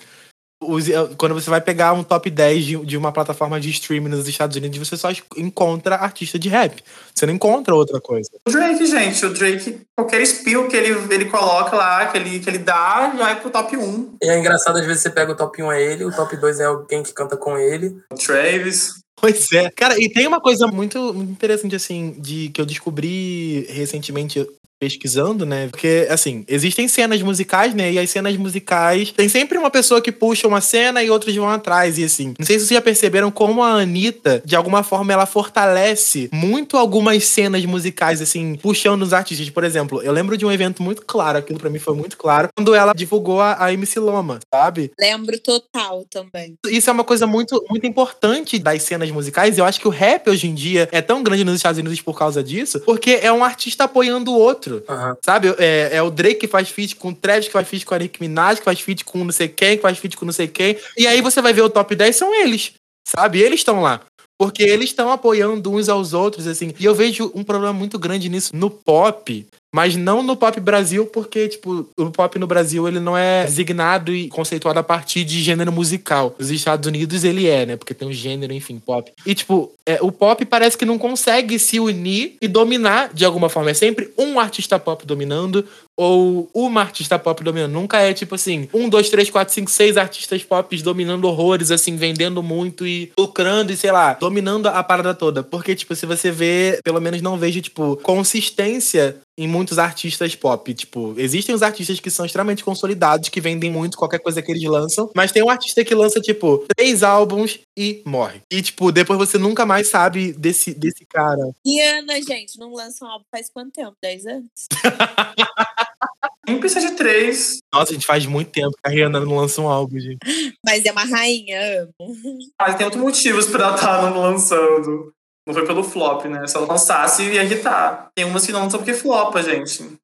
Os- quando você vai pegar um top 10 de, de uma plataforma de streaming nos Estados Unidos, você só encontra artista de rap. Você não encontra outra coisa. O Drake, gente, o Drake, qualquer spill que ele, ele coloca lá, que ele, que ele dá, já vai pro top 1. E é engraçado, às vezes você pega o top 1 é ele, o top 2 é alguém que canta com ele. O Travis. Pois é. Cara, e tem uma coisa muito, muito interessante, assim, de que eu descobri recentemente. Pesquisando, né? Porque, assim, existem cenas musicais, né? E as cenas musicais. Tem sempre uma pessoa que puxa uma cena e outros vão atrás. E assim, não sei se vocês já perceberam como a Anitta, de alguma forma, ela fortalece muito algumas cenas musicais, assim, puxando os artistas. Por exemplo, eu lembro de um evento muito claro, aquilo para mim foi muito claro, quando ela divulgou a, a MC Loma, sabe? Lembro total também. Isso é uma coisa muito, muito importante das cenas musicais. Eu acho que o rap hoje em dia é tão grande nos Estados Unidos por causa disso, porque é um artista apoiando o outro. Aham. Sabe? É, é o Drake que faz feat com o Travis, que faz feat com a Nicki Minaj, que faz feat com não sei quem, que faz feat com não sei quem. E aí você vai ver o top 10, são eles. Sabe? Eles estão lá. Porque eles estão apoiando uns aos outros, assim. E eu vejo um problema muito grande nisso no pop. Mas não no pop Brasil, porque, tipo, o pop no Brasil ele não é designado e conceituado a partir de gênero musical. Nos Estados Unidos ele é, né? Porque tem um gênero, enfim, pop. E, tipo, é, o pop parece que não consegue se unir e dominar de alguma forma. É sempre um artista pop dominando ou uma artista pop dominando. Nunca é, tipo assim, um, dois, três, quatro, cinco, seis artistas pop dominando horrores, assim, vendendo muito e lucrando e, sei lá, dominando a parada toda. Porque, tipo, se você vê, pelo menos não vejo, tipo, consistência em muitos artistas pop. Tipo, existem os artistas que são extremamente consolidados, que vendem muito qualquer coisa que eles lançam, mas tem um artista que lança, tipo, três álbuns e morre. E, tipo, depois você nunca mais sabe desse, desse cara. Rihanna, gente, não lança um álbum faz quanto tempo? 10 anos? Nem precisa de três. Nossa, a gente faz muito tempo que a Rihanna não lança um álbum, gente. Mas é uma rainha, amo. Mas tem outros motivos pra ela estar não lançando. Não foi pelo flop, né? Se ela lançasse, ia irritar. Tem umas que não lançam porque flopa, gente.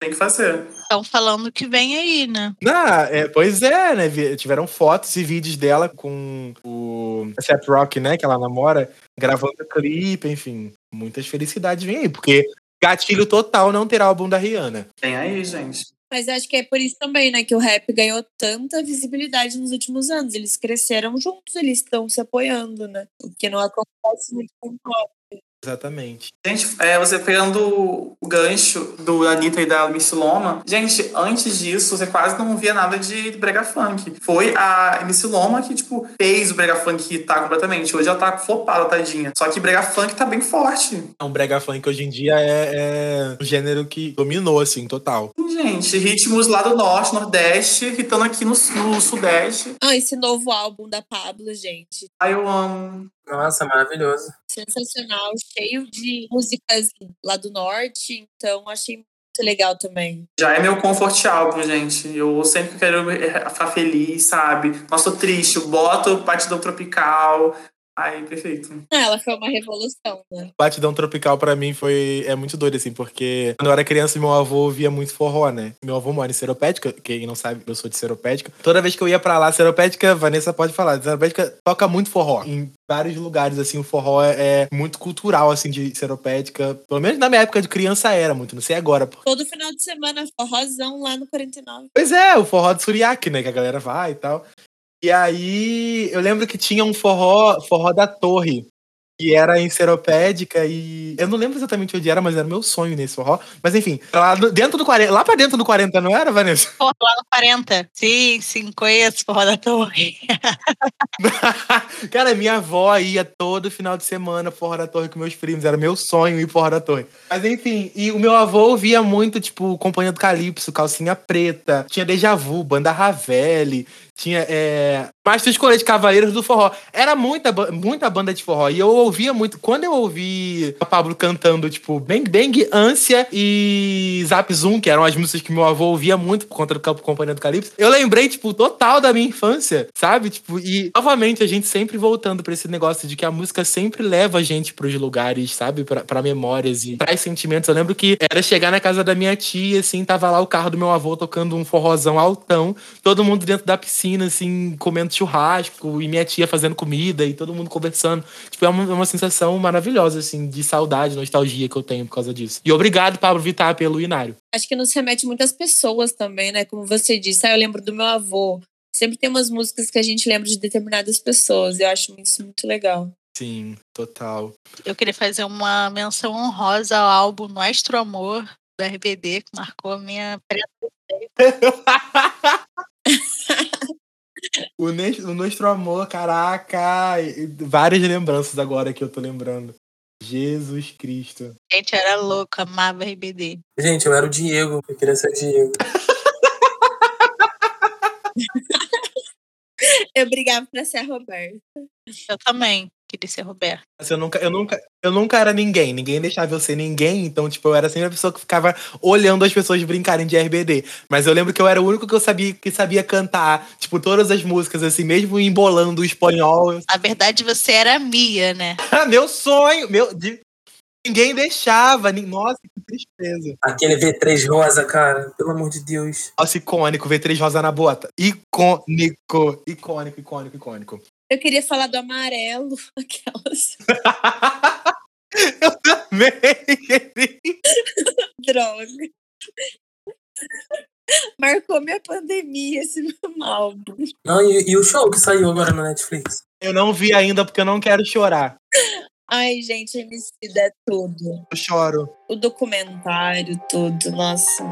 Tem que fazer. Estão falando que vem aí, né? Ah, é, pois é, né? Tiveram fotos e vídeos dela com o Seth Rock, né? Que ela namora, gravando clipe, enfim. Muitas felicidades vem aí, porque gatilho total não ter álbum da Rihanna. Tem aí, gente. Mas acho que é por isso também, né, que o rap ganhou tanta visibilidade nos últimos anos. Eles cresceram juntos, eles estão se apoiando, né? O que não acontece muito com o pop. Exatamente. Gente, é, você pegando o gancho do Anitta e da MC Loma, gente, antes disso, você quase não via nada de brega funk. Foi a MC Loma que, tipo, fez o brega funk hitar completamente. Hoje ela tá flopada, tadinha. Só que brega funk tá bem forte. Um brega funk hoje em dia é, é um gênero que dominou, assim, total. Gente, ritmos lá do norte, nordeste, hitando aqui no, no sudeste. Ah, esse novo álbum da Pablo, gente. Aí eu amo. Nossa, maravilhoso. Sensacional, cheio de músicas lá do norte. Então, achei muito legal também. Já é meu comfort álbum, gente. Eu sempre quero eh, ficar feliz, sabe? Nossa, tô triste. Boto batidão tropical. Ai, perfeito. Ah, ela foi uma revolução, né? Batidão Tropical pra mim foi é muito doido, assim, porque quando eu era criança, meu avô ouvia muito forró, né? Meu avô mora em Seropédica, quem não sabe, eu sou de Seropédica. Toda vez que eu ia pra lá, Seropédica, Vanessa pode falar, Seropédica toca muito forró. Em vários lugares, assim, o forró é, é muito cultural, assim, de Seropédica. Pelo menos na minha época de criança era muito, não sei agora. Todo final de semana, forrozão lá no 49. Pois é, o forró de Suriaque, né? Que a galera vai e tal. E aí, eu lembro que tinha um forró, forró da torre, que era em Seropédica e... Eu não lembro exatamente onde era, mas era meu sonho nesse forró. Mas enfim, lá dentro do 40... Lá pra dentro do 40, não era, Vanessa? Porra, lá no 40. Sim, sim, conheço Forró da Torre. Cara, minha avó ia todo final de semana forró da torre com meus primos. Era meu sonho ir forró da torre. Mas enfim, e o meu avô ouvia muito, tipo, Companhia do Calypso, Calcinha Preta, tinha Deja Vu, Banda Ravelli, tinha é, Mastro Escolete, Cavaleiros do Forró. Era muita, muita banda de forró. E eu ouvia muito. Quando eu ouvi a Pablo cantando, tipo, Bang Bang, Ânsia e Zap Zoom, que eram as músicas que meu avô ouvia muito por conta do campo Companhia do Calypso, eu lembrei, tipo, total da minha infância, sabe? Tipo, e novamente a gente sempre voltando pra esse negócio de que a música sempre leva a gente pros lugares, sabe? Pra memórias e traz sentimentos. Eu lembro que era chegar na casa da minha tia, assim, tava lá o carro do meu avô tocando um forrozão altão, todo mundo dentro da piscina, assim, comendo churrasco, e minha tia fazendo comida, e todo mundo conversando. Tipo, é uma, é uma sensação maravilhosa, assim, de saudade, nostalgia que eu tenho por causa disso. E obrigado, Pablo Vittar, pelo Inário. Acho que nos remete muitas pessoas também, né? Como você disse, ah, eu lembro do meu avô. Sempre tem umas músicas que a gente lembra de determinadas pessoas. Eu acho isso muito legal. Sim, total. Eu queria fazer uma menção honrosa ao álbum Nuestro Amor, do RBD, que marcou a minha O, Nes- o Nostro Amor, caraca! Várias lembranças agora que eu tô lembrando. Jesus Cristo. Gente, era louca, amava RBD. Gente, eu era o Diego. Eu queria ser o Diego. Eu brigava pra ser a Roberta. Eu também queria ser Roberto. Assim, eu, nunca, eu, nunca, eu nunca era ninguém. Ninguém deixava eu ser ninguém. Então, tipo, eu era sempre a pessoa que ficava olhando as pessoas brincarem de RBD. Mas eu lembro que eu era o único que eu sabia que sabia cantar, tipo, todas as músicas, assim, mesmo embolando o espanhol. Na verdade, você era a Mia, né? meu sonho! Meu, de- ninguém deixava. ni- Nossa, que tristeza. Aquele V3 rosa, cara. Pelo amor de Deus. Nossa, icônico, V3 Rosa na bota. Icônico, icônico, icônico, icônico. Eu queria falar do amarelo, aquelas eu também queria. drogas. Marcou minha pandemia esse álbum. Não, e, e o show que saiu agora na Netflix? Eu não vi ainda porque eu não quero chorar. Ai, gente, Emicida é tudo. Eu choro. O documentário, tudo, nossa.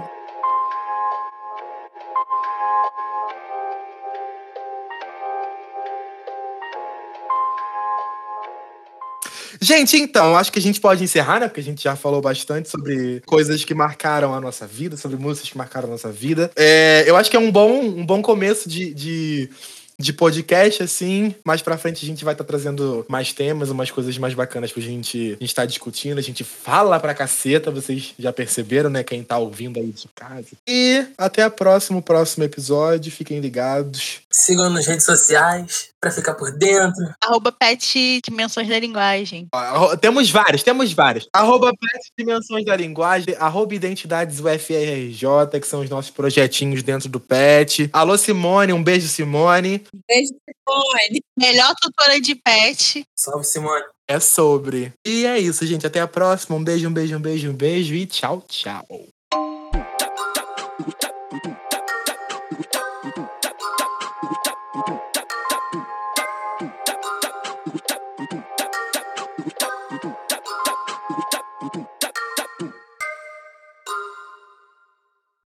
Gente, então, acho que a gente pode encerrar, né? Porque a gente já falou bastante sobre coisas que marcaram a nossa vida, sobre músicas que marcaram a nossa vida. É, eu acho que é um bom, um bom começo de, de, de podcast, assim. Mais pra frente a gente vai estar trazendo mais temas, umas coisas mais bacanas pra gente a gente tá discutindo. A gente fala pra caceta, vocês já perceberam, né? Quem tá ouvindo aí de casa. E até a próximo, próximo episódio. Fiquem ligados. Sigam nas redes sociais pra ficar por dentro. Arroba Pet Dimensões da Linguagem. Temos vários, temos vários. Arroba Pet Dimensões da Linguagem, arroba Identidades UFRJ, que são os nossos projetinhos dentro do Pet. Alô, Simone, um beijo, Simone. Beijo, Simone. Melhor tutora de pet. Salve, Simone. É sobre. E é isso, gente. Até a próxima. Um beijo, um beijo, um beijo, um beijo e tchau, tchau.